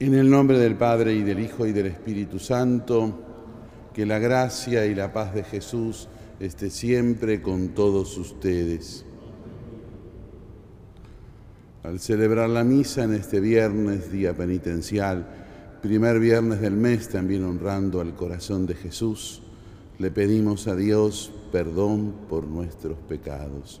En el nombre del Padre y del Hijo y del Espíritu Santo, que la gracia y la paz de Jesús esté siempre con todos ustedes. Al celebrar la misa en este viernes, día penitencial, primer viernes del mes, también honrando al corazón de Jesús, le pedimos a Dios perdón por nuestros pecados.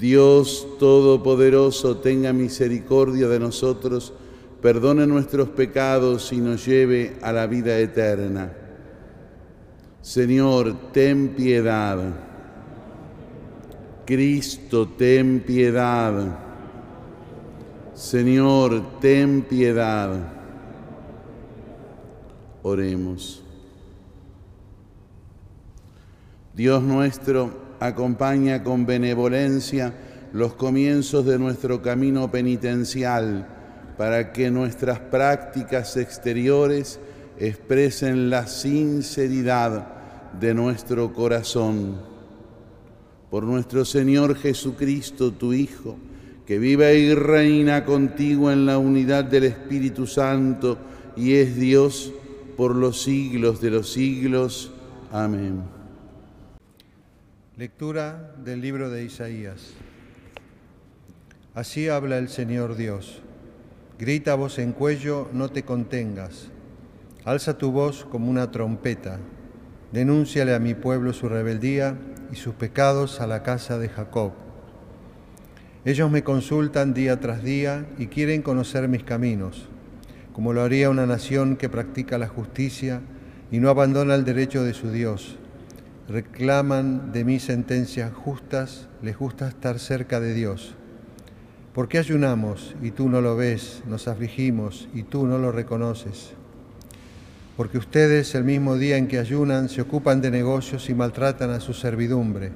Dios Todopoderoso tenga misericordia de nosotros, perdone nuestros pecados y nos lleve a la vida eterna. Señor, ten piedad. Cristo, ten piedad. Señor, ten piedad. Oremos. Dios nuestro, acompaña con benevolencia los comienzos de nuestro camino penitencial para que nuestras prácticas exteriores expresen la sinceridad de nuestro corazón. Por nuestro Señor Jesucristo, tu Hijo, que vive y reina contigo en la unidad del Espíritu Santo y es Dios por los siglos de los siglos. Amén. Lectura del libro de Isaías. Así habla el Señor Dios. Grita voz en cuello, no te contengas. Alza tu voz como una trompeta. Denúnciale a mi pueblo su rebeldía y sus pecados a la casa de Jacob. Ellos me consultan día tras día y quieren conocer mis caminos, como lo haría una nación que practica la justicia y no abandona el derecho de su Dios reclaman de mí sentencias justas, les gusta estar cerca de Dios. ¿Por qué ayunamos y tú no lo ves? Nos afligimos y tú no lo reconoces. Porque ustedes el mismo día en que ayunan se ocupan de negocios y maltratan a su servidumbre.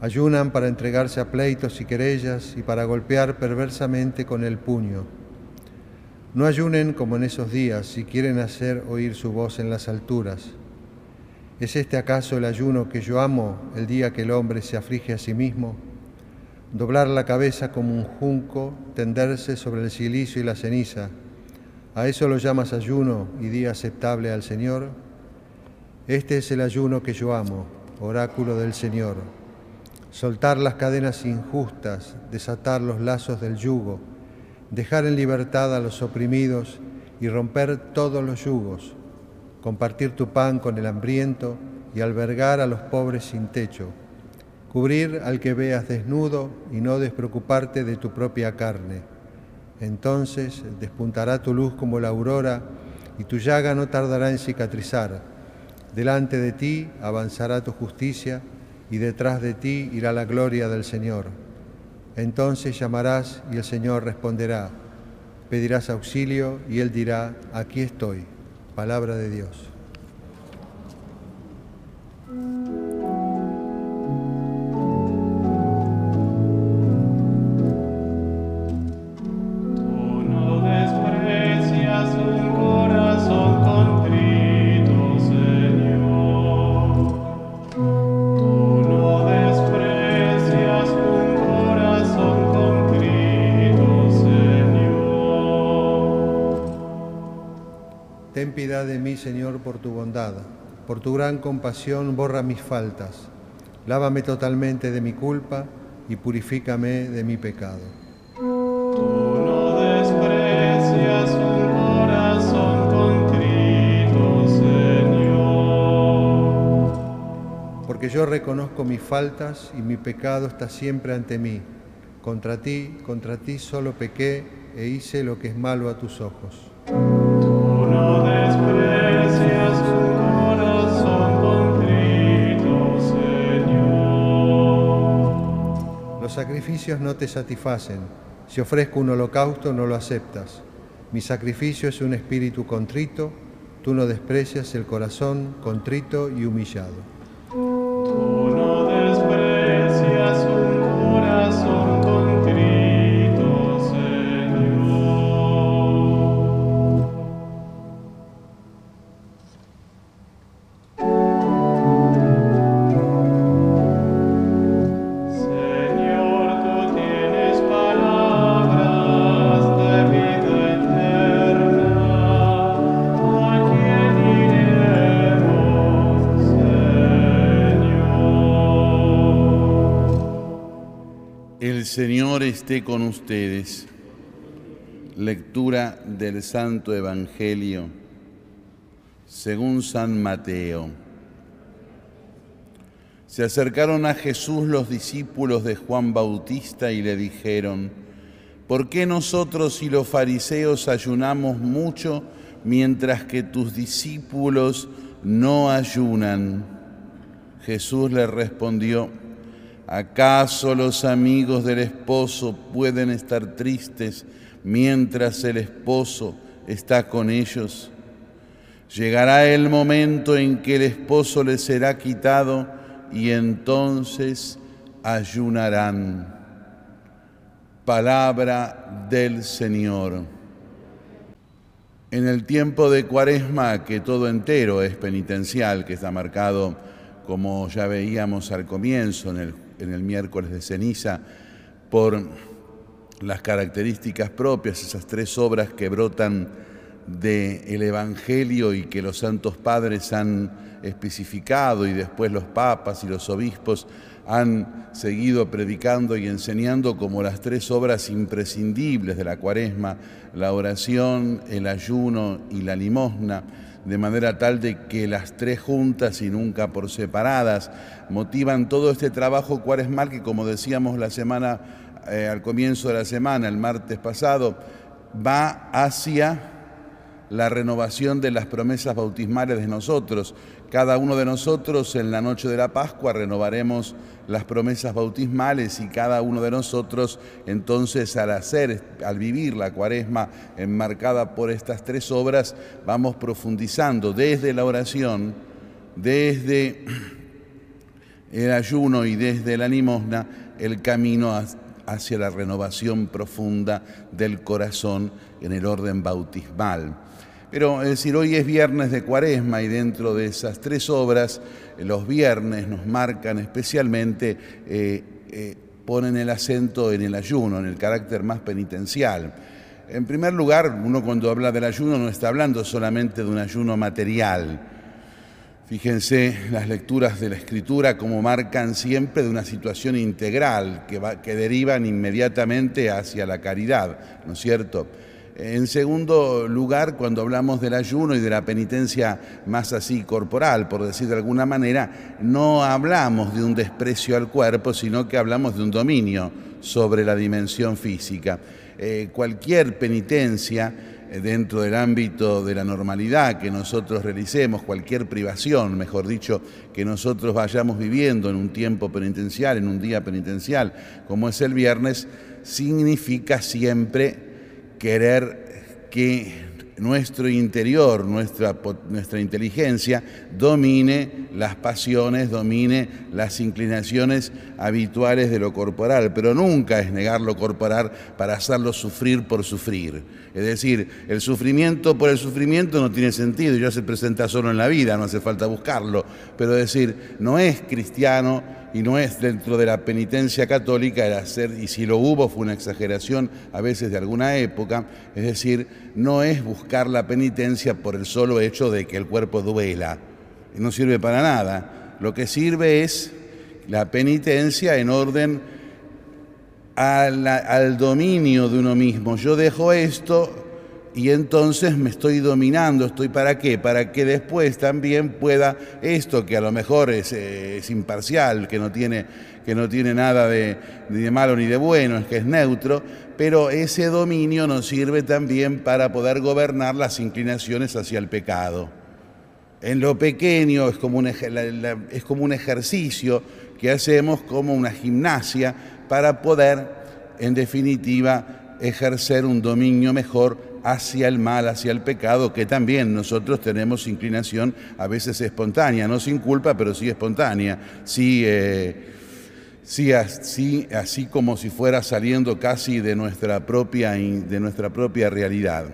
Ayunan para entregarse a pleitos y querellas y para golpear perversamente con el puño. No ayunen como en esos días si quieren hacer oír su voz en las alturas ¿Es este acaso el ayuno que yo amo el día que el hombre se aflige a sí mismo? Doblar la cabeza como un junco, tenderse sobre el silicio y la ceniza. ¿A eso lo llamas ayuno y día aceptable al Señor? Este es el ayuno que yo amo, oráculo del Señor. Soltar las cadenas injustas, desatar los lazos del yugo, dejar en libertad a los oprimidos y romper todos los yugos compartir tu pan con el hambriento y albergar a los pobres sin techo, cubrir al que veas desnudo y no despreocuparte de tu propia carne. Entonces despuntará tu luz como la aurora y tu llaga no tardará en cicatrizar. Delante de ti avanzará tu justicia y detrás de ti irá la gloria del Señor. Entonces llamarás y el Señor responderá. Pedirás auxilio y Él dirá, aquí estoy. Palabra de Dios. Por tu gran compasión, borra mis faltas. Lávame totalmente de mi culpa y purifícame de mi pecado. Tú no desprecias un corazón contrito, Señor. Porque yo reconozco mis faltas y mi pecado está siempre ante mí. Contra ti, contra ti solo pequé e hice lo que es malo a tus ojos. Sacrificios no te satisfacen, Si ofrezco un holocausto, no lo aceptas. Mi sacrificio es un espíritu contrito, tú no desprecias el corazón contrito y humillado. Con ustedes. Lectura del Santo Evangelio según San Mateo. Se acercaron a Jesús los discípulos de Juan Bautista y le dijeron, ¿por qué nosotros y los fariseos ayunamos mucho mientras que tus discípulos no ayunan? Jesús le respondió, ¿acaso los amigos del esposo pueden estar tristes mientras el esposo está con ellos? Llegará el momento en que el esposo les será quitado y entonces ayunarán. Palabra del Señor. En el tiempo de Cuaresma, que todo entero es penitencial, que está marcado, como ya veíamos al comienzo, en el, en el miércoles de ceniza, por las características propias, esas tres obras que brotan del Evangelio y que los santos padres han especificado y después los papas y los obispos han seguido predicando y enseñando como las tres obras imprescindibles de la cuaresma, la oración, el ayuno y la limosna, de manera tal de que las tres juntas y nunca por separadas motivan todo este trabajo cuaresmal que como decíamos la semana, eh, al comienzo de la semana, el martes pasado, va hacia la renovación de las promesas bautismales de nosotros. Cada uno de nosotros en la noche de la Pascua renovaremos las promesas bautismales y cada uno de nosotros entonces al hacer, al vivir la cuaresma enmarcada por estas tres obras, vamos profundizando desde la oración, desde el ayuno y desde la limosna el camino hacia la renovación profunda del corazón en el orden bautismal. Pero es decir, hoy es viernes de cuaresma y dentro de esas tres obras, eh, los viernes nos marcan especialmente, eh, eh, ponen el acento en el ayuno, en el carácter más penitencial. En primer lugar, uno cuando habla del ayuno no está hablando solamente de un ayuno material. Fíjense las lecturas de la escritura como marcan siempre de una situación integral que, que derivan inmediatamente hacia la caridad, ¿no es cierto? En segundo lugar, cuando hablamos del ayuno y de la penitencia más así corporal, por decir de alguna manera, no hablamos de un desprecio al cuerpo, sino que hablamos de un dominio sobre la dimensión física. Eh, cualquier penitencia eh, dentro del ámbito de la normalidad que nosotros realicemos, cualquier privación, mejor dicho, que nosotros vayamos viviendo en un tiempo penitencial, en un día penitencial, como es el viernes, significa siempre querer que nuestro interior, nuestra, nuestra inteligencia, domine las pasiones, domine las inclinaciones habituales de lo corporal, pero nunca es negar lo corporal para hacerlo sufrir por sufrir. Es decir, el sufrimiento por el sufrimiento no tiene sentido, ya se presenta solo en la vida, no hace falta buscarlo, pero decir, no es cristiano y no es dentro de la penitencia católica el hacer, y si lo hubo fue una exageración a veces de alguna época, es decir, no es buscar la penitencia por el solo hecho de que el cuerpo duela, no sirve para nada, lo que sirve es la penitencia en orden al, al dominio de uno mismo. Yo dejo esto y entonces me estoy dominando, estoy para qué, para que después también pueda esto que a lo mejor es, eh, es imparcial, que no tiene, que no tiene nada de, ni de malo ni de bueno, es que es neutro, pero ese dominio nos sirve también para poder gobernar las inclinaciones hacia el pecado. En lo pequeño es como un, es como un ejercicio que hacemos como una gimnasia para poder en definitiva, ejercer un dominio mejor hacia el mal, hacia el pecado, que también nosotros tenemos inclinación a veces espontánea, no sin culpa, pero sí espontánea, sí, eh, sí, así, como si fuera saliendo casi de nuestra propia, de nuestra propia realidad.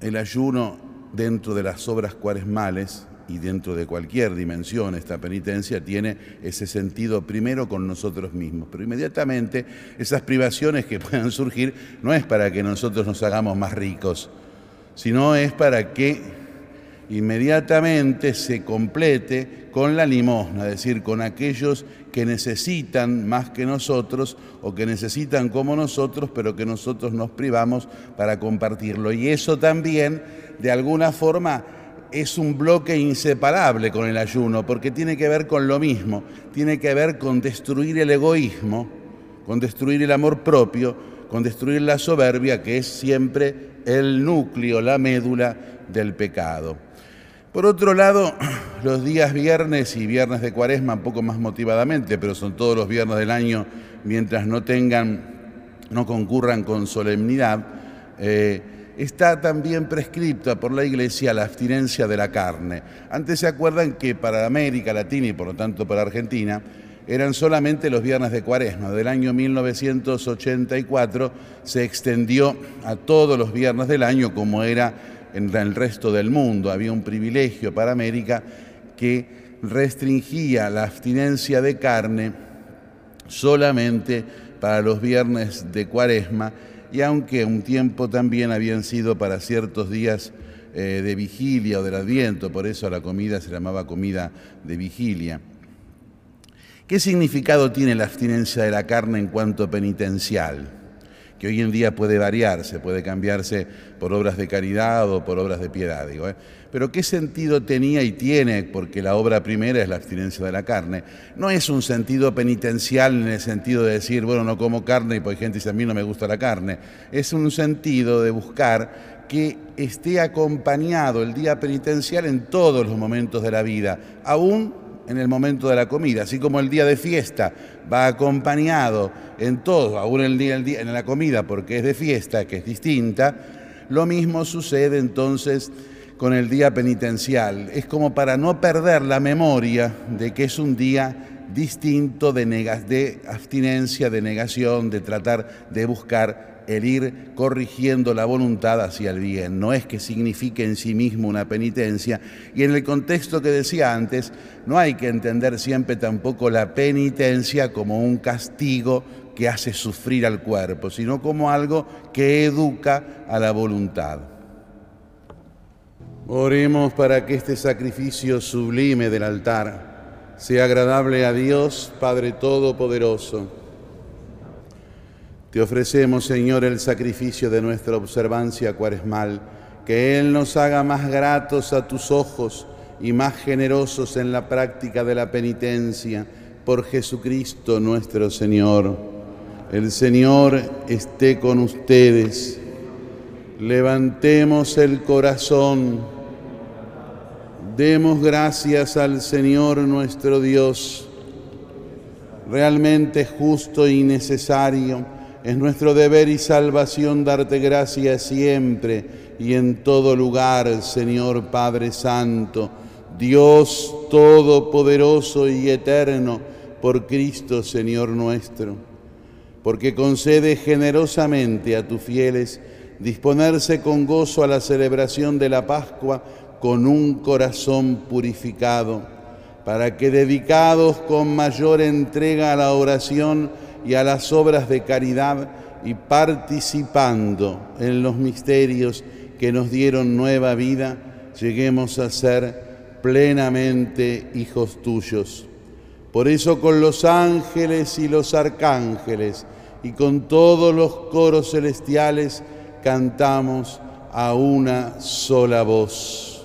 El ayuno dentro de las obras cuaresmales y dentro de cualquier dimensión esta penitencia tiene ese sentido primero con nosotros mismos, pero inmediatamente esas privaciones que puedan surgir no es para que nosotros nos hagamos más ricos, sino es para que inmediatamente se complete con la limosna, es decir, con aquellos que necesitan más que nosotros o que necesitan como nosotros, pero que nosotros nos privamos para compartirlo. Y eso también, de alguna forma, es un bloque inseparable con el ayuno, porque tiene que ver con lo mismo, tiene que ver con destruir el egoísmo, con destruir el amor propio, con destruir la soberbia, que es siempre el núcleo, la médula del pecado. Por otro lado, los días viernes y viernes de cuaresma, un poco más motivadamente, pero son todos los viernes del año, mientras no tengan, no concurran con solemnidad, eh, está también prescripta por la Iglesia la abstinencia de la carne. Antes se acuerdan que para América Latina y por lo tanto para Argentina eran solamente los viernes de cuaresma. Del año 1984 se extendió a todos los viernes del año como era en el resto del mundo. Había un privilegio para América que restringía la abstinencia de carne solamente para los viernes de cuaresma y aunque un tiempo también habían sido para ciertos días eh, de vigilia o del adviento, por eso la comida se llamaba comida de vigilia. ¿Qué significado tiene la abstinencia de la carne en cuanto penitencial? Que hoy en día puede variarse, puede cambiarse por obras de caridad o por obras de piedad, digo. ¿eh? Pero ¿qué sentido tenía y tiene? Porque la obra primera es la abstinencia de la carne. No es un sentido penitencial en el sentido de decir, bueno, no como carne y pues gente dice, a mí no me gusta la carne. Es un sentido de buscar que esté acompañado el día penitencial en todos los momentos de la vida, aún en el momento de la comida, así como el día de fiesta va acompañado en todo, aún día, el día en la comida porque es de fiesta, que es distinta, lo mismo sucede entonces con el día penitencial. Es como para no perder la memoria de que es un día distinto de, de abstinencia, de negación, de tratar de buscar el ir corrigiendo la voluntad hacia el bien. No es que signifique en sí mismo una penitencia. Y en el contexto que decía antes, no hay que entender siempre tampoco la penitencia como un castigo que hace sufrir al cuerpo, sino como algo que educa a la voluntad. Oremos para que este sacrificio sublime del altar sea agradable a Dios, Padre Todopoderoso. Te ofrecemos, Señor, el sacrificio de nuestra observancia cuaresmal, que Él nos haga más gratos a tus ojos y más generosos en la práctica de la penitencia, por Jesucristo nuestro Señor. El Señor esté con ustedes. Levantemos el corazón. Demos gracias al Señor nuestro Dios. Realmente justo y necesario es nuestro deber y salvación darte gracias siempre y en todo lugar, Señor Padre Santo, Dios Todopoderoso y Eterno, por Cristo, Señor nuestro, porque concede generosamente a tus fieles disponerse con gozo a la celebración de la Pascua, con un corazón purificado, para que dedicados con mayor entrega a la oración y a las obras de caridad y participando en los misterios que nos dieron nueva vida, lleguemos a ser plenamente hijos tuyos. Por eso con los ángeles y los arcángeles y con todos los coros celestiales cantamos a una sola voz.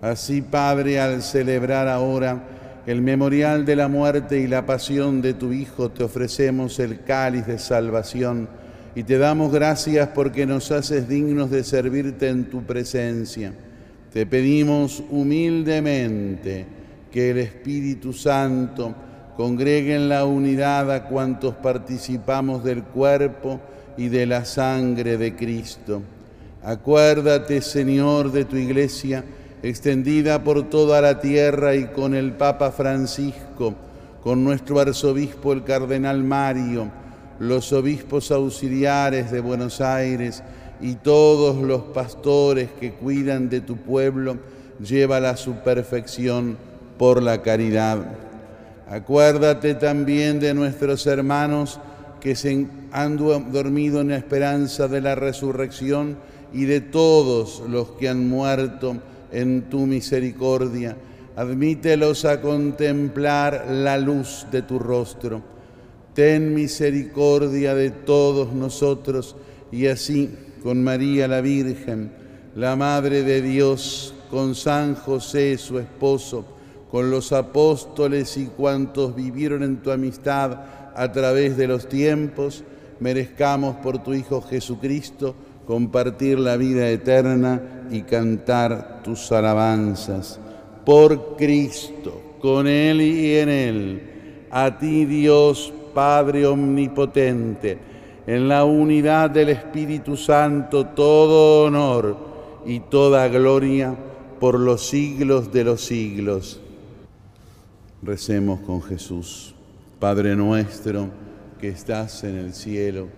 Así, Padre, al celebrar ahora el memorial de la muerte y la pasión de tu Hijo, te ofrecemos el cáliz de salvación y te damos gracias porque nos haces dignos de servirte en tu presencia. Te pedimos humildemente que el Espíritu Santo congregue en la unidad a cuantos participamos del cuerpo y de la sangre de Cristo. Acuérdate, Señor, de tu iglesia extendida por toda la tierra y con el Papa Francisco, con nuestro arzobispo el Cardenal Mario, los obispos auxiliares de Buenos Aires y todos los pastores que cuidan de tu pueblo, llévala a su perfección por la caridad. Acuérdate también de nuestros hermanos que se han dormido en la esperanza de la resurrección y de todos los que han muerto en tu misericordia. Admítelos a contemplar la luz de tu rostro. Ten misericordia de todos nosotros y así con María la Virgen, la Madre de Dios, con San José su esposo, con los apóstoles y cuantos vivieron en tu amistad a través de los tiempos, merezcamos por tu Hijo Jesucristo compartir la vida eterna y cantar tus alabanzas. Por Cristo, con Él y en Él, a ti Dios Padre Omnipotente, en la unidad del Espíritu Santo, todo honor y toda gloria por los siglos de los siglos. Recemos con Jesús. Padre nuestro que estás en el cielo,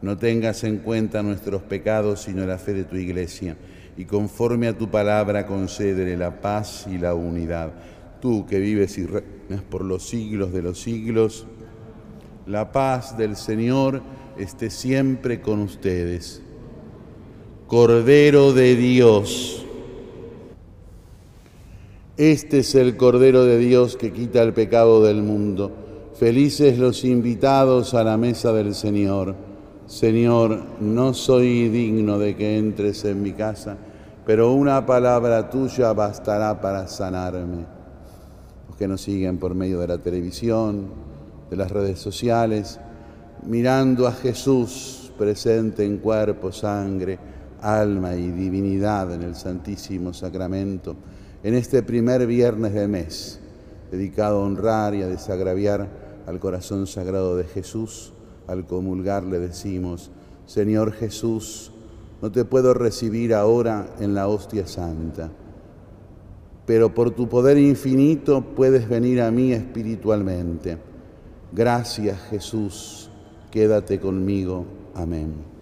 No tengas en cuenta nuestros pecados, sino la fe de tu iglesia, y conforme a tu palabra concédele la paz y la unidad. Tú que vives y reinas por los siglos de los siglos, la paz del Señor esté siempre con ustedes. Cordero de Dios. Este es el Cordero de Dios que quita el pecado del mundo. Felices los invitados a la mesa del Señor. Señor, no soy digno de que entres en mi casa, pero una palabra tuya bastará para sanarme. Los que nos siguen por medio de la televisión, de las redes sociales, mirando a Jesús presente en cuerpo, sangre, alma y divinidad en el Santísimo Sacramento, en este primer viernes de mes, dedicado a honrar y a desagraviar al corazón sagrado de Jesús, al comulgar le decimos, Señor Jesús, no te puedo recibir ahora en la hostia santa, pero por tu poder infinito puedes venir a mí espiritualmente. Gracias Jesús, quédate conmigo. Amén.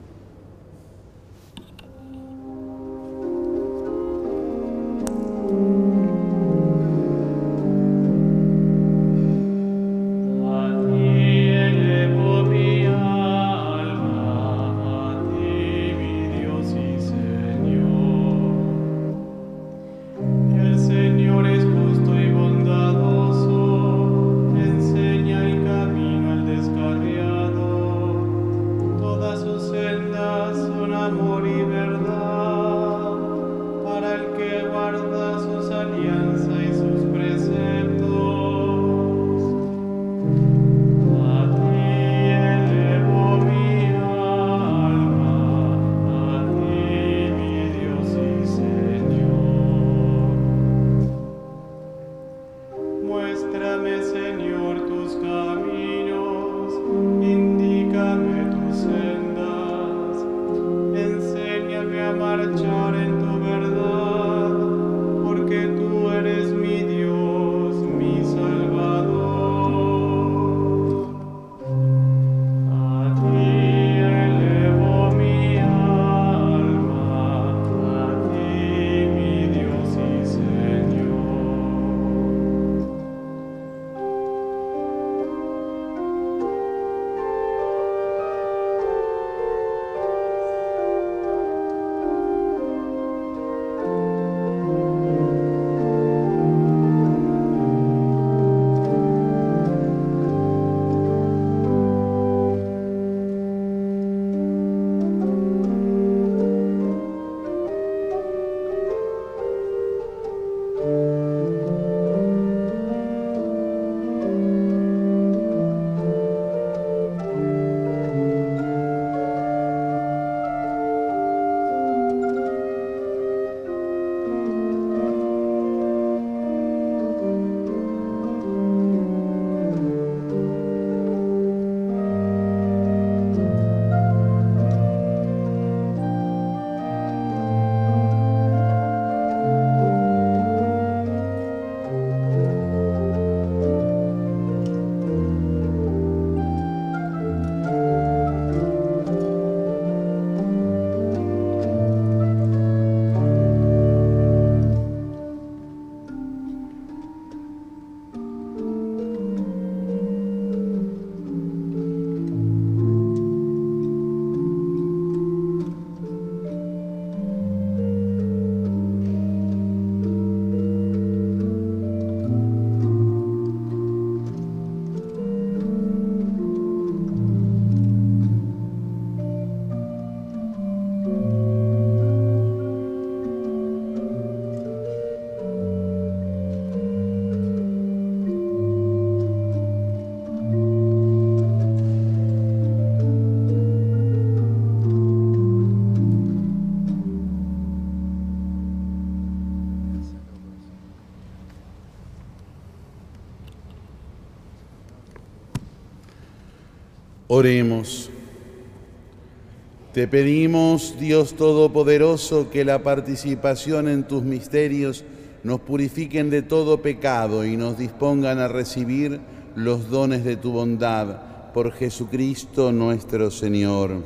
Oremos. Te pedimos, Dios Todopoderoso, que la participación en tus misterios nos purifiquen de todo pecado y nos dispongan a recibir los dones de tu bondad por Jesucristo nuestro Señor.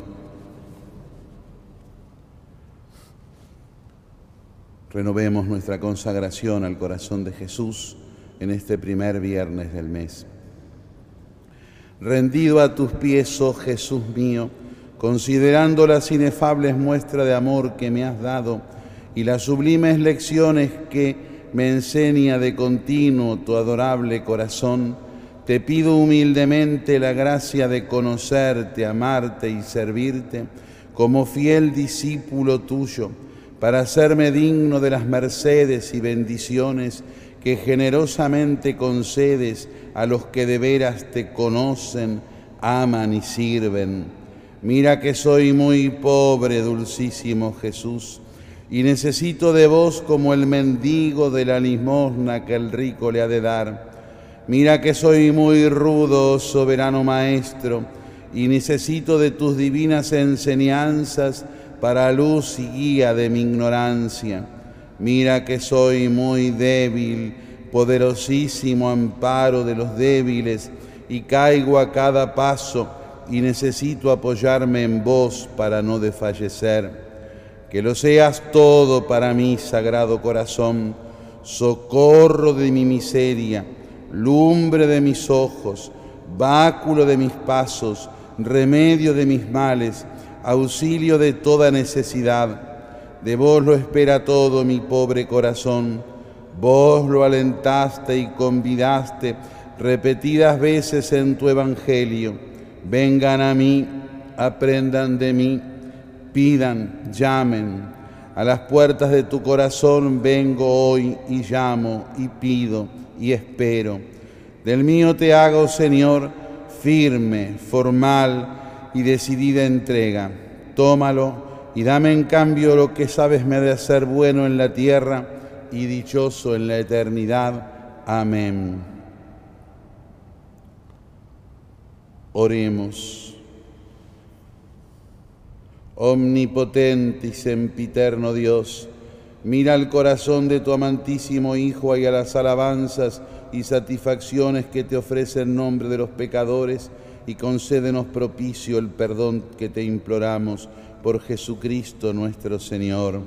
Renovemos nuestra consagración al corazón de Jesús en este primer viernes del mes. Rendido a tus pies, oh Jesús mío, considerando las inefables muestras de amor que me has dado y las sublimes lecciones que me enseña de continuo tu adorable corazón, te pido humildemente la gracia de conocerte, amarte y servirte como fiel discípulo tuyo, para hacerme digno de las mercedes y bendiciones que generosamente concedes a los que de veras te conocen, aman y sirven Mira que soy muy pobre, dulcísimo Jesús, y necesito de vos como el mendigo de la limosna que el rico le ha de dar. Mira que soy muy rudo, soberano Maestro, y necesito de tus divinas enseñanzas para luz y guía de mi ignorancia. Mira que soy muy débil, poderosísimo amparo de los débiles, y caigo a cada paso y necesito apoyarme en vos para no desfallecer. Que lo seas todo para mí, Sagrado Corazón, socorro de mi miseria, lumbre de mis ojos, báculo de mis pasos, remedio de mis males, auxilio de toda necesidad. De vos lo espera todo mi pobre corazón. Vos lo alentaste y convidaste repetidas veces en tu Evangelio vengan a mí, aprendan de mí, pidan, llamen. A las puertas de tu corazón vengo hoy y llamo y pido y espero. Del mío te hago, Señor, firme, formal y decidida entrega. Tómalo y dame en cambio lo que sabes me de hacer bueno en la tierra y dichoso en la eternidad. Amén. Oremos. Omnipotente y sempiterno Dios, mira el corazón de tu amantísimo Hijo y a las alabanzas y satisfacciones que te ofrece en nombre de los pecadores y concédenos propicio el perdón que te imploramos por Jesucristo nuestro Señor.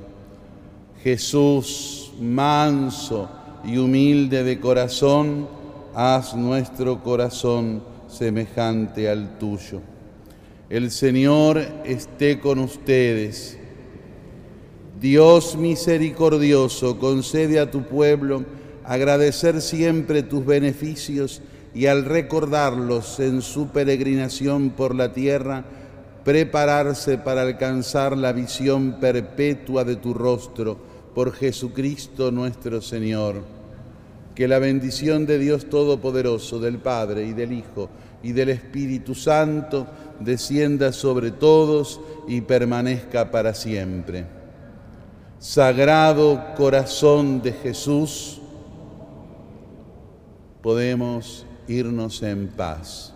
Jesús, manso y humilde de corazón, haz nuestro corazón semejante al tuyo. El Señor esté con ustedes. Dios misericordioso, concede a tu pueblo agradecer siempre tus beneficios y al recordarlos en su peregrinación por la tierra, prepararse para alcanzar la visión perpetua de tu rostro por Jesucristo nuestro Señor. Que la bendición de Dios Todopoderoso, del Padre y del Hijo, y del Espíritu Santo descienda sobre todos y permanezca para siempre. Sagrado corazón de Jesús, podemos irnos en paz.